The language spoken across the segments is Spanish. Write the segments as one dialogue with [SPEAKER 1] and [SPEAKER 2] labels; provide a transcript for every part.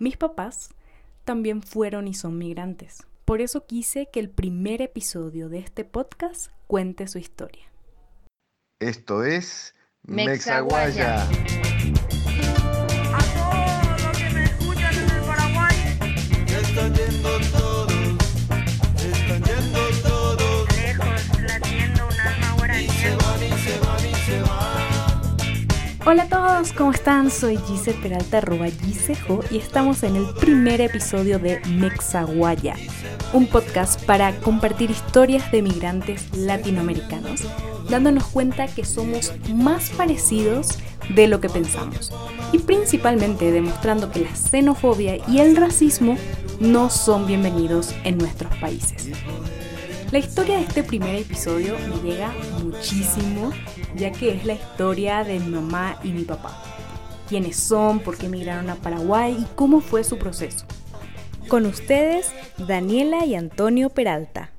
[SPEAKER 1] Mis papás también fueron y son migrantes. Por eso quise que el primer episodio de este podcast cuente su historia.
[SPEAKER 2] Esto es
[SPEAKER 3] Mexaguaya.
[SPEAKER 2] Mexaguaya.
[SPEAKER 1] Hola a todos, ¿cómo están? Soy Gise Peralta, arroba Gisejo, y estamos en el primer episodio de Mexaguaya, un podcast para compartir historias de migrantes latinoamericanos, dándonos cuenta que somos más parecidos de lo que pensamos, y principalmente demostrando que la xenofobia y el racismo no son bienvenidos en nuestros países. La historia de este primer episodio me llega muchísimo, ya que es la historia de mi mamá y mi papá. Quiénes son, por qué emigraron a Paraguay y cómo fue su proceso. Con ustedes, Daniela y Antonio Peralta.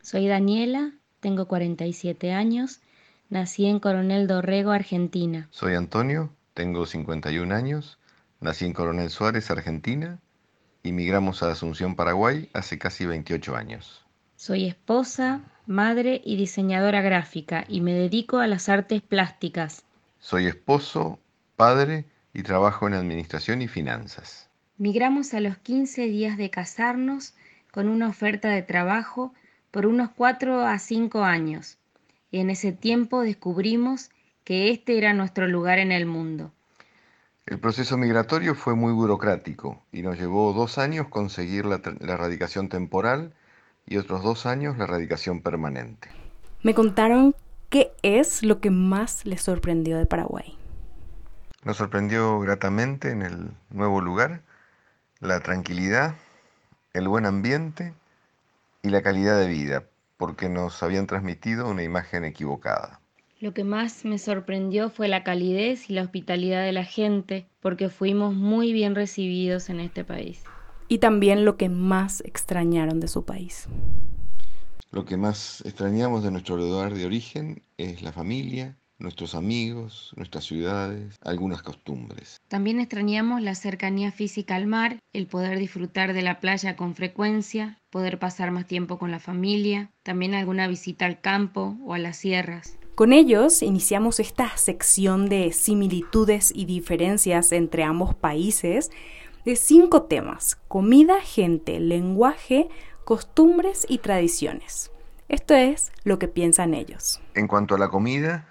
[SPEAKER 3] Soy Daniela, tengo 47 años, nací en Coronel Dorrego, Argentina.
[SPEAKER 2] Soy Antonio, tengo 51 años, nací en Coronel Suárez, Argentina, y migramos a Asunción, Paraguay, hace casi 28 años.
[SPEAKER 3] Soy esposa, madre y diseñadora gráfica y me dedico a las artes plásticas.
[SPEAKER 2] Soy esposo, padre y trabajo en administración y finanzas.
[SPEAKER 3] Migramos a los 15 días de casarnos con una oferta de trabajo por unos 4 a 5 años. Y en ese tiempo descubrimos que este era nuestro lugar en el mundo.
[SPEAKER 2] El proceso migratorio fue muy burocrático y nos llevó dos años conseguir la, la radicación temporal y otros dos años la radicación permanente.
[SPEAKER 1] Me contaron qué es lo que más les sorprendió de Paraguay.
[SPEAKER 2] Nos sorprendió gratamente en el nuevo lugar la tranquilidad, el buen ambiente y la calidad de vida, porque nos habían transmitido una imagen equivocada.
[SPEAKER 3] Lo que más me sorprendió fue la calidez y la hospitalidad de la gente, porque fuimos muy bien recibidos en este país.
[SPEAKER 1] Y también lo que más extrañaron de su país.
[SPEAKER 2] Lo que más extrañamos de nuestro lugar de origen es la familia, nuestros amigos, nuestras ciudades, algunas costumbres.
[SPEAKER 3] También extrañamos la cercanía física al mar, el poder disfrutar de la playa con frecuencia, poder pasar más tiempo con la familia, también alguna visita al campo o a las sierras.
[SPEAKER 1] Con ellos iniciamos esta sección de similitudes y diferencias entre ambos países de cinco temas, comida, gente, lenguaje, costumbres y tradiciones. Esto es lo que piensan ellos.
[SPEAKER 2] En cuanto a la comida,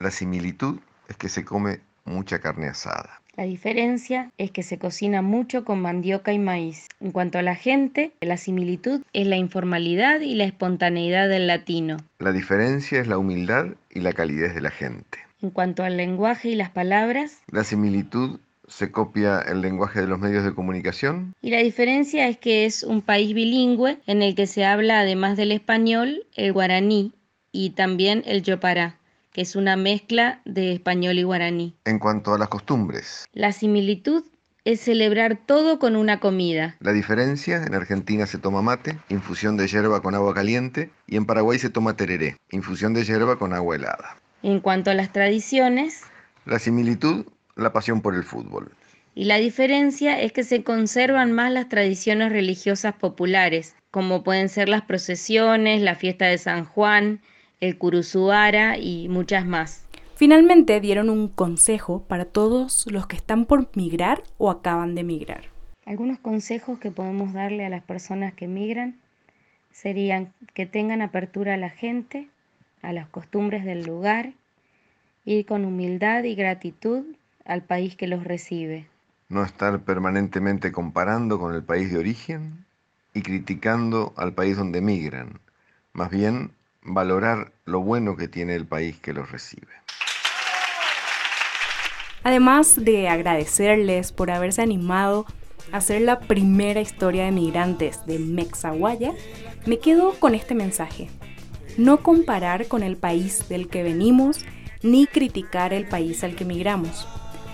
[SPEAKER 2] la similitud es que se come mucha carne asada.
[SPEAKER 3] La diferencia es que se cocina mucho con mandioca y maíz. En cuanto a la gente, la similitud es la informalidad y la espontaneidad del latino.
[SPEAKER 2] La diferencia es la humildad y la calidez de la gente.
[SPEAKER 3] En cuanto al lenguaje y las palabras,
[SPEAKER 2] La similitud se copia el lenguaje de los medios de comunicación.
[SPEAKER 3] Y la diferencia es que es un país bilingüe en el que se habla además del español el guaraní y también el yopará, que es una mezcla de español y guaraní.
[SPEAKER 2] En cuanto a las costumbres,
[SPEAKER 3] La similitud es celebrar todo con una comida.
[SPEAKER 2] la diferencia, en Argentina se toma mate, infusión de hierba con agua caliente, y en Paraguay se toma tereré, infusión de hierba con agua helada.
[SPEAKER 3] En cuanto a las tradiciones,
[SPEAKER 2] La similitud, la pasión por el fútbol.
[SPEAKER 3] y la diferencia es que se conservan más las tradiciones religiosas populares, como pueden ser las procesiones, la fiesta de San Juan, el curuzuara y muchas más.
[SPEAKER 1] Finalmente dieron un consejo para todos los que están por migrar o acaban de migrar.
[SPEAKER 3] Algunos consejos que podemos darle a las personas que migran serían que tengan apertura a la gente, a las costumbres del lugar, ir con humildad y gratitud al país que los recibe.
[SPEAKER 2] No estar permanentemente comparando con el país de origen y criticando al país donde migran. Más bien, valorar lo bueno que tiene el país que los recibe.
[SPEAKER 1] Además de agradecerles por haberse animado a hacer la primera historia de migrantes de Mexaguaya, me quedo con este mensaje. No comparar con el país del que venimos ni criticar el país al que migramos.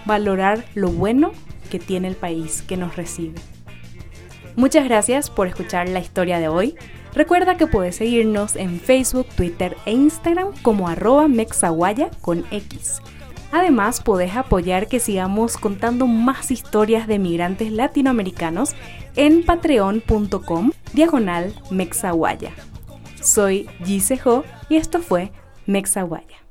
[SPEAKER 1] Valorar lo bueno que tiene el país que nos recibe. Muchas gracias por escuchar la historia de hoy. Recuerda que puedes seguirnos en Facebook, Twitter e Instagram como arroba mexaguaya con X. Además, podés apoyar que sigamos contando más historias de migrantes latinoamericanos en patreon.com diagonal mexaguaya. Soy Gise Ho y esto fue Mexaguaya.